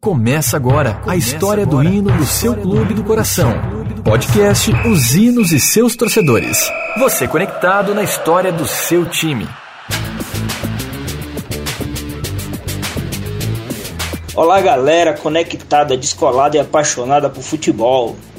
Começa agora Começa a história agora. do hino do seu clube do coração. Podcast Os Hinos e seus torcedores. Você conectado na história do seu time. Olá, galera conectada, descolada e apaixonada por futebol.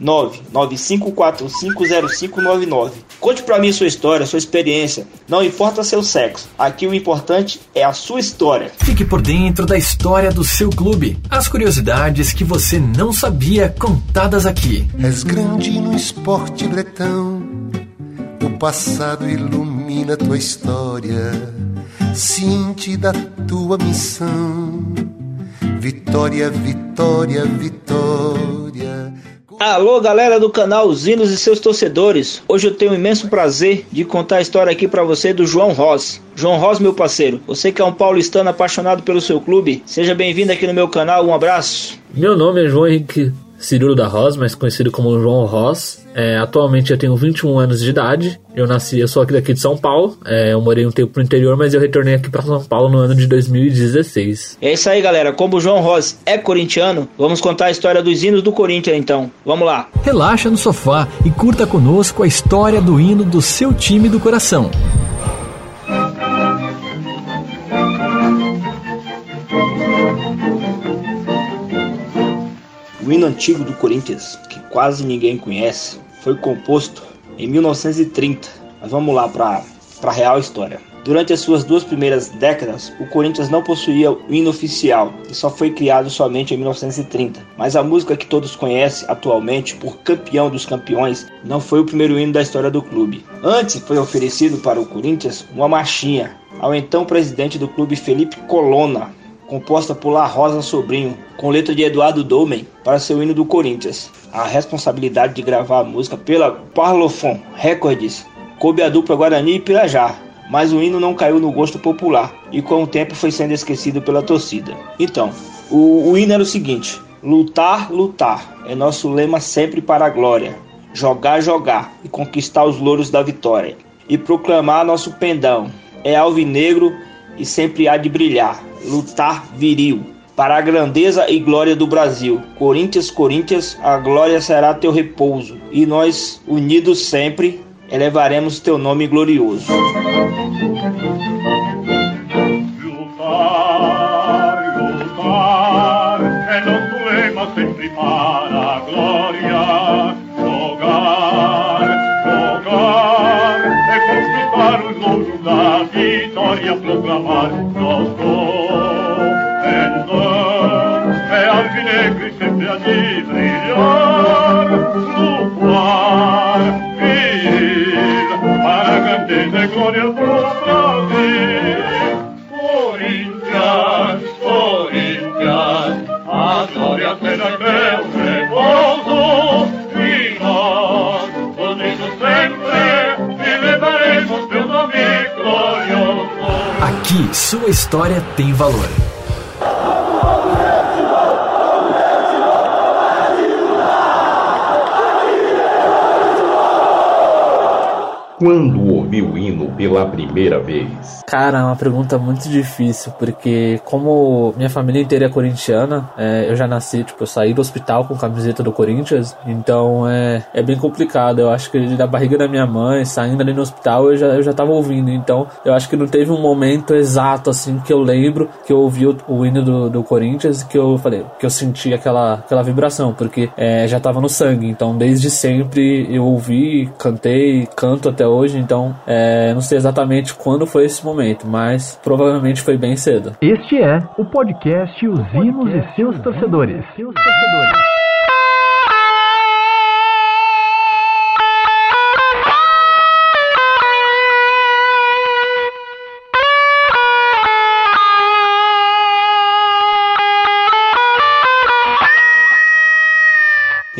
995450599. Conte para mim sua história, sua experiência. Não importa seu sexo. Aqui o importante é a sua história. Fique por dentro da história do seu clube. As curiosidades que você não sabia contadas aqui. És grande no esporte bretão. O passado ilumina tua história. Cinte da tua missão. Vitória, vitória, vitória. Alô, galera do canal Zinos e seus torcedores. Hoje eu tenho o imenso prazer de contar a história aqui para você do João Ross. João Ross, meu parceiro, você que é um paulistano apaixonado pelo seu clube, seja bem-vindo aqui no meu canal. Um abraço. Meu nome é João Henrique Cirilo da Ross, mais conhecido como João Ross. É, atualmente eu tenho 21 anos de idade. Eu nasci, eu sou aqui daqui de São Paulo. É, eu morei um tempo no interior, mas eu retornei aqui para São Paulo no ano de 2016. É isso aí, galera. Como o João Ross é corintiano, vamos contar a história dos hinos do Corinthians então. Vamos lá. Relaxa no sofá e curta conosco a história do hino do seu time do coração. O hino antigo do Corinthians, que quase ninguém conhece, foi composto em 1930. Mas vamos lá para a real história. Durante as suas duas primeiras décadas, o Corinthians não possuía o hino oficial e só foi criado somente em 1930. Mas a música que todos conhecem atualmente por Campeão dos Campeões não foi o primeiro hino da história do clube. Antes foi oferecido para o Corinthians uma marchinha ao então presidente do clube Felipe Colonna, composta por La Rosa Sobrinho, com letra de Eduardo Dolmen, para seu hino do Corinthians. A responsabilidade de gravar a música pela Parlophone Records coube a dupla Guarani e Pirajá, mas o hino não caiu no gosto popular e com o tempo foi sendo esquecido pela torcida. Então, o, o hino era o seguinte: lutar, lutar é nosso lema sempre para a glória. Jogar, jogar e conquistar os louros da vitória. E proclamar nosso pendão é alvinegro e sempre há de brilhar lutar viril. Para a grandeza e glória do Brasil. Corinthians, Corinthians, a glória será teu repouso. E nós, unidos sempre, elevaremos teu nome glorioso. Vitória, proclamar nosso sua história tem valor. Quando ouviu o hino pela primeira vez? Cara, é uma pergunta muito difícil, porque como minha família inteira é corintiana, é, eu já nasci, tipo, eu saí do hospital com camiseta do Corinthians, então é, é bem complicado. Eu acho que da barriga da minha mãe, saindo ali no hospital, eu já, eu já tava ouvindo, então eu acho que não teve um momento exato, assim, que eu lembro que eu ouvi o, o hino do, do Corinthians que eu falei, que eu senti aquela, aquela vibração, porque é, já tava no sangue, então desde sempre eu ouvi, cantei, canto até hoje, então é, não sei exatamente quando foi esse momento, mas provavelmente foi bem cedo. Este é o podcast Os Hinos e seus torcedores. Seus torcedores.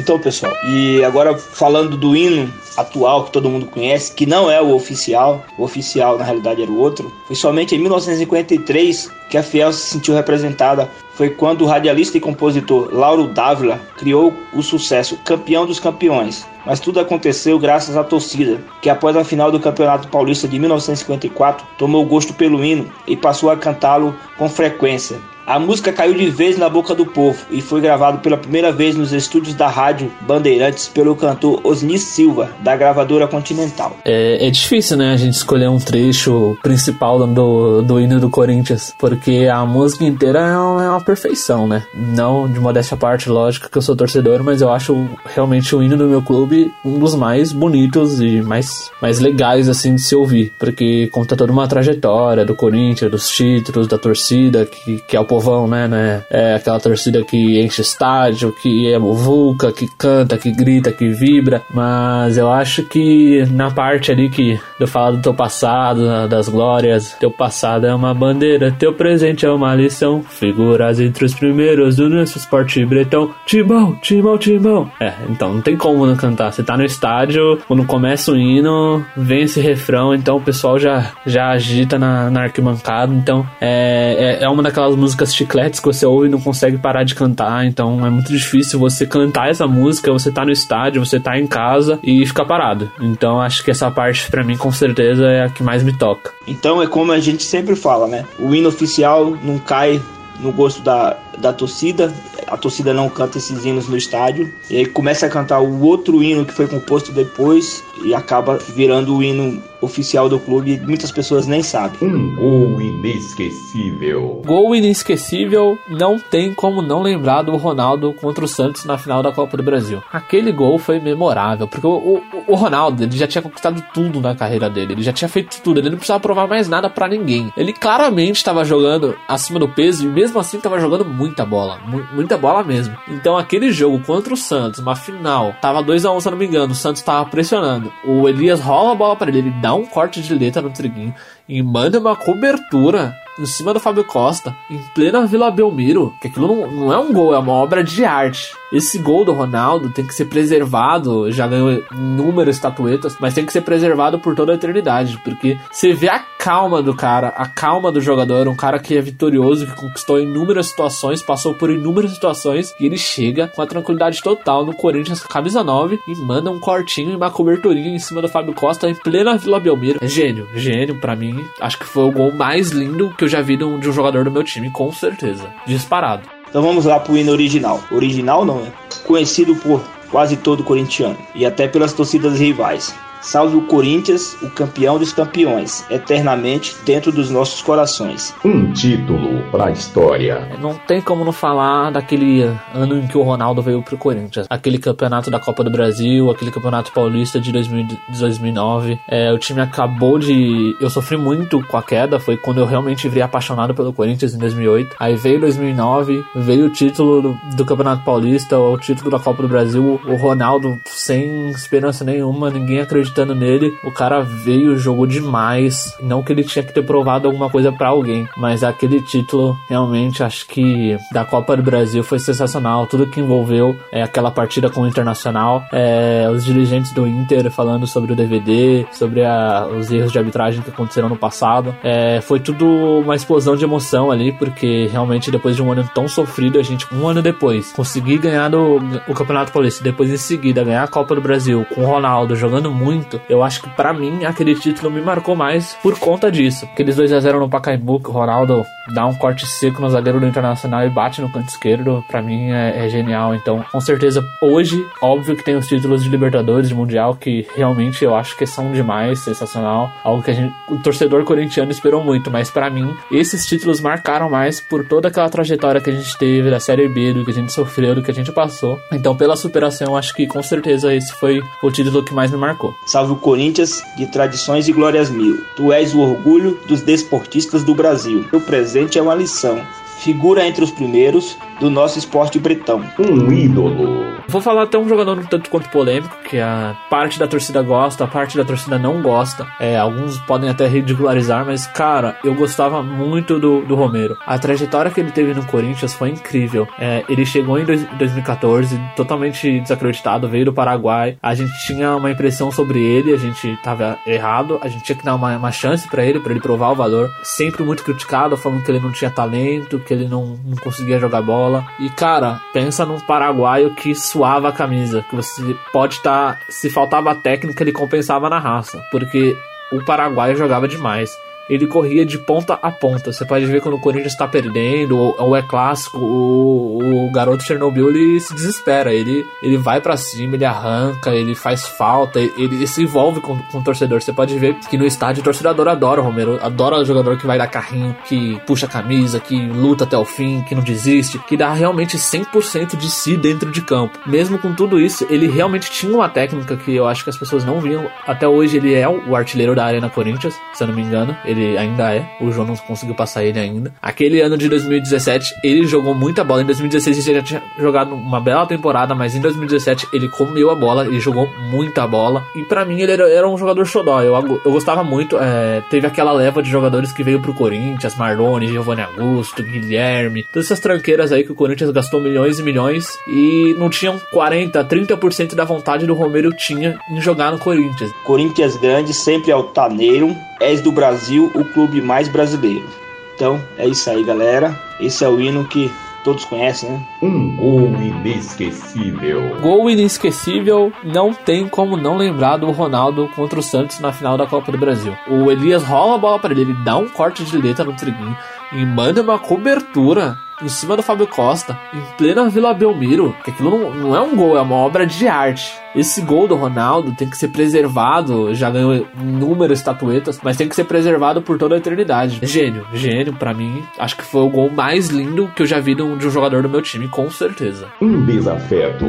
Então, pessoal, e agora falando do hino atual que todo mundo conhece, que não é o oficial, o oficial na realidade era o outro, foi somente em 1953 que a Fiel se sentiu representada. Foi quando o radialista e compositor Lauro Dávila criou o sucesso Campeão dos Campeões. Mas tudo aconteceu graças à torcida, que após a final do Campeonato Paulista de 1954 tomou gosto pelo hino e passou a cantá-lo com frequência. A música caiu de vez na boca do povo e foi gravado pela primeira vez nos estúdios da Rádio Bandeirantes pelo cantor Osni Silva, da gravadora Continental. É, é, difícil, né, a gente escolher um trecho principal do, do hino do Corinthians, porque a música inteira é uma, é uma perfeição, né? Não de modéstia à parte, lógico que eu sou torcedor, mas eu acho realmente o hino do meu clube um dos mais bonitos e mais, mais legais, assim, de se ouvir, porque conta toda uma trajetória do Corinthians, dos títulos, da torcida, que, que é o povão, né, né? É aquela torcida que enche estádio, que é vulca, que canta, que grita, que vibra. Mas eu acho que na parte ali que eu falo do teu passado, das glórias, teu passado é uma bandeira, teu presente é uma lição. Figuras entre os primeiros do nosso esporte bretão. Timão, timão, timão. É, então não tem como não cantar. Você tá no estádio, quando começa o hino, vem esse refrão, então o pessoal já, já agita na, na arquibancada. Então é, é, é uma daquelas músicas chicletes que você ouve e não consegue parar de cantar, então é muito difícil você cantar essa música, você tá no estádio, você tá em casa e ficar parado. Então acho que essa parte para mim com certeza é a que mais me toca. Então é como a gente sempre fala, né? O hino oficial não cai no gosto da, da torcida, a torcida não canta esses hinos no estádio, e aí começa a cantar o outro hino que foi composto depois e acaba virando o hino oficial do clube muitas pessoas nem sabem. Um gol inesquecível. Gol inesquecível, não tem como não lembrar do Ronaldo contra o Santos na final da Copa do Brasil. Aquele gol foi memorável, porque o, o, o Ronaldo ele já tinha conquistado tudo na carreira dele, ele já tinha feito tudo, ele não precisava provar mais nada para ninguém. Ele claramente estava jogando acima do peso e mesmo assim estava jogando muita bola, mu muita bola mesmo. Então aquele jogo contra o Santos, uma final, tava 2 a 1 um, se não me engano, o Santos tava pressionando. O Elias rola a bola para ele, ele dá um corte de letra no triguinho e manda uma cobertura em cima do Fábio Costa, em plena Vila Belmiro, que aquilo não, não é um gol, é uma obra de arte. Esse gol do Ronaldo tem que ser preservado, já ganhou inúmeras estatuetas, mas tem que ser preservado por toda a eternidade, porque você vê a calma do cara, a calma do jogador, um cara que é vitorioso, que conquistou inúmeras situações, passou por inúmeras situações, e ele chega com a tranquilidade total no Corinthians camisa 9 e manda um cortinho e uma coberturinha em cima do Fábio Costa em plena Vila Belmiro. É gênio, gênio para mim. Acho que foi o gol mais lindo que eu já vi de um, de um jogador do meu time, com certeza. Disparado. Então vamos lá pro hino original. Original não, é? Conhecido por quase todo corintiano e até pelas torcidas rivais. Salve o Corinthians, o campeão dos campeões, eternamente dentro dos nossos corações. Um título para a história. Não tem como não falar daquele ano em que o Ronaldo veio pro Corinthians. Aquele campeonato da Copa do Brasil, aquele campeonato paulista de 2009. É, o time acabou de. Eu sofri muito com a queda, foi quando eu realmente virei apaixonado pelo Corinthians em 2008. Aí veio 2009, veio o título do, do Campeonato Paulista, o título da Copa do Brasil. O Ronaldo sem esperança nenhuma, ninguém acreditava acreditando nele. O cara veio, jogou demais. Não que ele tinha que ter provado alguma coisa para alguém, mas aquele título realmente acho que da Copa do Brasil foi sensacional. Tudo que envolveu é, aquela partida com o Internacional, é, os dirigentes do Inter falando sobre o DVD, sobre a, os erros de arbitragem que aconteceram no passado. É, foi tudo uma explosão de emoção ali, porque realmente depois de um ano tão sofrido, a gente, um ano depois, conseguir ganhar o Campeonato Paulista, depois em seguida ganhar a Copa do Brasil com o Ronaldo jogando muito muito. Eu acho que para mim aquele título me marcou mais por conta disso. Aqueles 2 a 0 no Pacaembu que o Ronaldo dá um corte seco no zagueiro do Internacional e bate no canto esquerdo, para mim é, é, genial. Então, com certeza, hoje, óbvio que tem os títulos de Libertadores, de Mundial, que realmente eu acho que são demais, sensacional. Algo que a gente, o torcedor corintiano esperou muito, mas para mim, esses títulos marcaram mais por toda aquela trajetória que a gente teve da Série B, do que a gente sofreu, do que a gente passou. Então, pela superação, acho que com certeza esse foi o título que mais me marcou. Salve o Corinthians de tradições e glórias mil. Tu és o orgulho dos desportistas do Brasil. O presente é uma lição. Figura entre os primeiros, do nosso esporte bretão. Um ídolo. Vou falar até um jogador um tanto quanto polêmico, que a parte da torcida gosta, a parte da torcida não gosta. É, alguns podem até ridicularizar, mas, cara, eu gostava muito do, do Romero. A trajetória que ele teve no Corinthians foi incrível. É, ele chegou em dois, 2014 totalmente desacreditado, veio do Paraguai. A gente tinha uma impressão sobre ele, a gente tava errado, a gente tinha que dar uma, uma chance para ele, para ele provar o valor. Sempre muito criticado, falando que ele não tinha talento, que ele não, não conseguia jogar bola bola. E cara, pensa num paraguaio que suava a camisa, que você pode estar, tá, se faltava técnica, ele compensava na raça, porque o paraguaio jogava demais ele corria de ponta a ponta. Você pode ver quando o Corinthians está perdendo, ou, ou, é clássico, o, o garoto Chernobyl ele se desespera. Ele, ele vai para cima, ele arranca, ele faz falta, ele, ele se envolve com, com o torcedor. Você pode ver que no estádio o torcedor adora o Romero, adora o jogador que vai dar carrinho, que puxa a camisa, que luta até o fim, que não desiste, que dá realmente 100% de si dentro de campo. Mesmo com tudo isso, ele realmente tinha uma técnica que eu acho que as pessoas não viam. Até hoje ele é o artilheiro da Arena Corinthians, se eu não me engano ele ainda é. O João não conseguiu passar ele ainda. Aquele ano de 2017, ele jogou muita bola. Em 2016 ele já tinha jogado uma bela temporada, mas em 2017 ele comeu a bola, ele jogou muita bola. E para mim ele era, era, um jogador xodó. Eu, eu gostava muito. É, teve aquela leva de jogadores que veio pro Corinthians, Marlone, Giovanni Augusto, Guilherme, todas essas tranqueiras aí que o Corinthians gastou milhões e milhões e não tinham 40, 30% da vontade do Romero tinha em jogar no Corinthians. Corinthians grande, sempre altaneiro, és do Brasil o clube mais brasileiro. Então é isso aí, galera. Esse é o hino que todos conhecem, né? Um gol inesquecível. Gol inesquecível, não tem como não lembrar do Ronaldo contra o Santos na final da Copa do Brasil. O Elias rola a bola para ele, ele dá um corte de letra no triguinho e manda uma cobertura em cima do Fábio Costa, em plena Vila Belmiro, que aquilo não, não é um gol, é uma obra de arte. Esse gol do Ronaldo tem que ser preservado, já ganhou inúmeras estatuetas, mas tem que ser preservado por toda a eternidade. Gênio, gênio, para mim, acho que foi o gol mais lindo que eu já vi de um, de um jogador do meu time, com certeza. Um desafeto.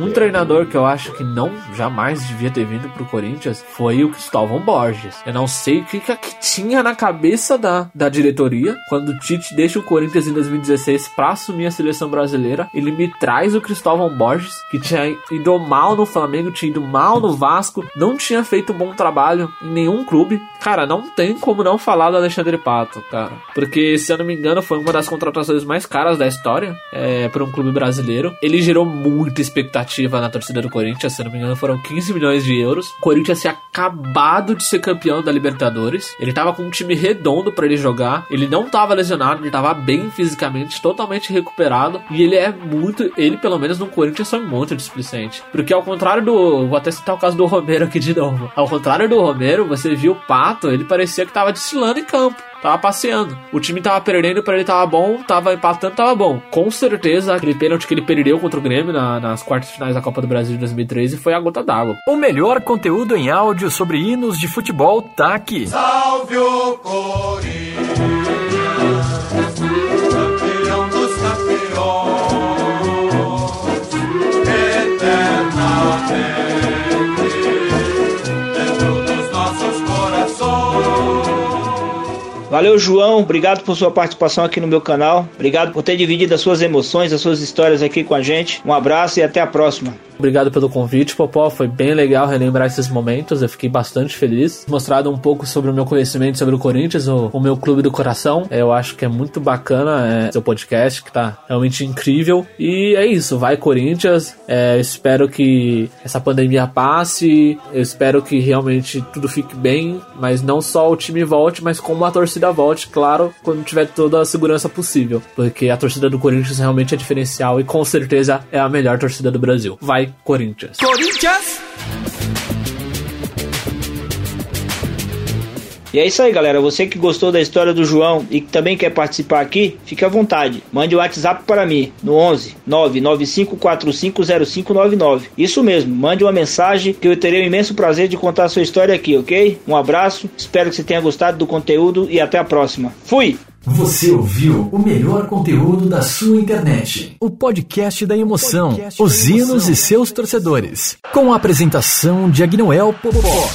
Um treinador que eu acho que não jamais devia ter vindo pro Corinthians foi o Cristóvão Borges. Eu não sei o que, que tinha na cabeça da, da diretoria quando o Tite deixa o Corinthians em 2016 para assumir a seleção brasileira. Ele me traz o Cristóvão Borges, que tinha ido mal no Flamengo, tinha ido mal no Vasco, não tinha feito um bom trabalho em nenhum clube. Cara, não tem como não falar do Alexandre Pato, cara. Porque, se eu não me engano, foi uma das contratações mais caras da história é, para um clube brasileiro. Ele gerou muita expectativa na torcida do Corinthians, se eu não me engano, foram 15 milhões de euros. O Corinthians tinha acabado de ser campeão da Libertadores. Ele tava com um time redondo para ele jogar. Ele não tava lesionado, ele tava bem fisicamente, totalmente recuperado. E ele é muito. Ele, pelo menos no Corinthians, foi muito displicente. Porque ao contrário contrário do. Vou até citar o caso do Romero aqui de novo. Ao contrário do Romero, você viu o Pato, ele parecia que tava destilando em campo tava passeando. O time tava perdendo, para ele tava bom, tava empatando, tava bom. Com certeza, aquele pênalti que ele perdeu contra o Grêmio na, nas quartas finais da Copa do Brasil de 2013 foi a gota d'água. O melhor conteúdo em áudio sobre hinos de futebol tá aqui. Salve o Corinthians! Valeu, João. Obrigado por sua participação aqui no meu canal. Obrigado por ter dividido as suas emoções, as suas histórias aqui com a gente. Um abraço e até a próxima. Obrigado pelo convite, Popó. Foi bem legal relembrar esses momentos. Eu fiquei bastante feliz. Mostrado um pouco sobre o meu conhecimento sobre o Corinthians, o, o meu clube do coração. Eu acho que é muito bacana é, seu podcast, que tá realmente incrível. E é isso. Vai, Corinthians. É, espero que essa pandemia passe. Eu espero que realmente tudo fique bem. Mas não só o time volte, mas como a torcida volte, claro, quando tiver toda a segurança possível. Porque a torcida do Corinthians realmente é diferencial e com certeza é a melhor torcida do Brasil. Vai, Corinthians. Corinthians! E é isso aí, galera. Você que gostou da história do João e que também quer participar aqui, fique à vontade. Mande o um WhatsApp para mim no 11 995450599. Isso mesmo, mande uma mensagem que eu terei o imenso prazer de contar a sua história aqui, ok? Um abraço, espero que você tenha gostado do conteúdo e até a próxima. Fui! Você ouviu o melhor conteúdo da sua internet. O podcast da emoção, podcast os hinos e seus torcedores. Com a apresentação de Agnoel Popó.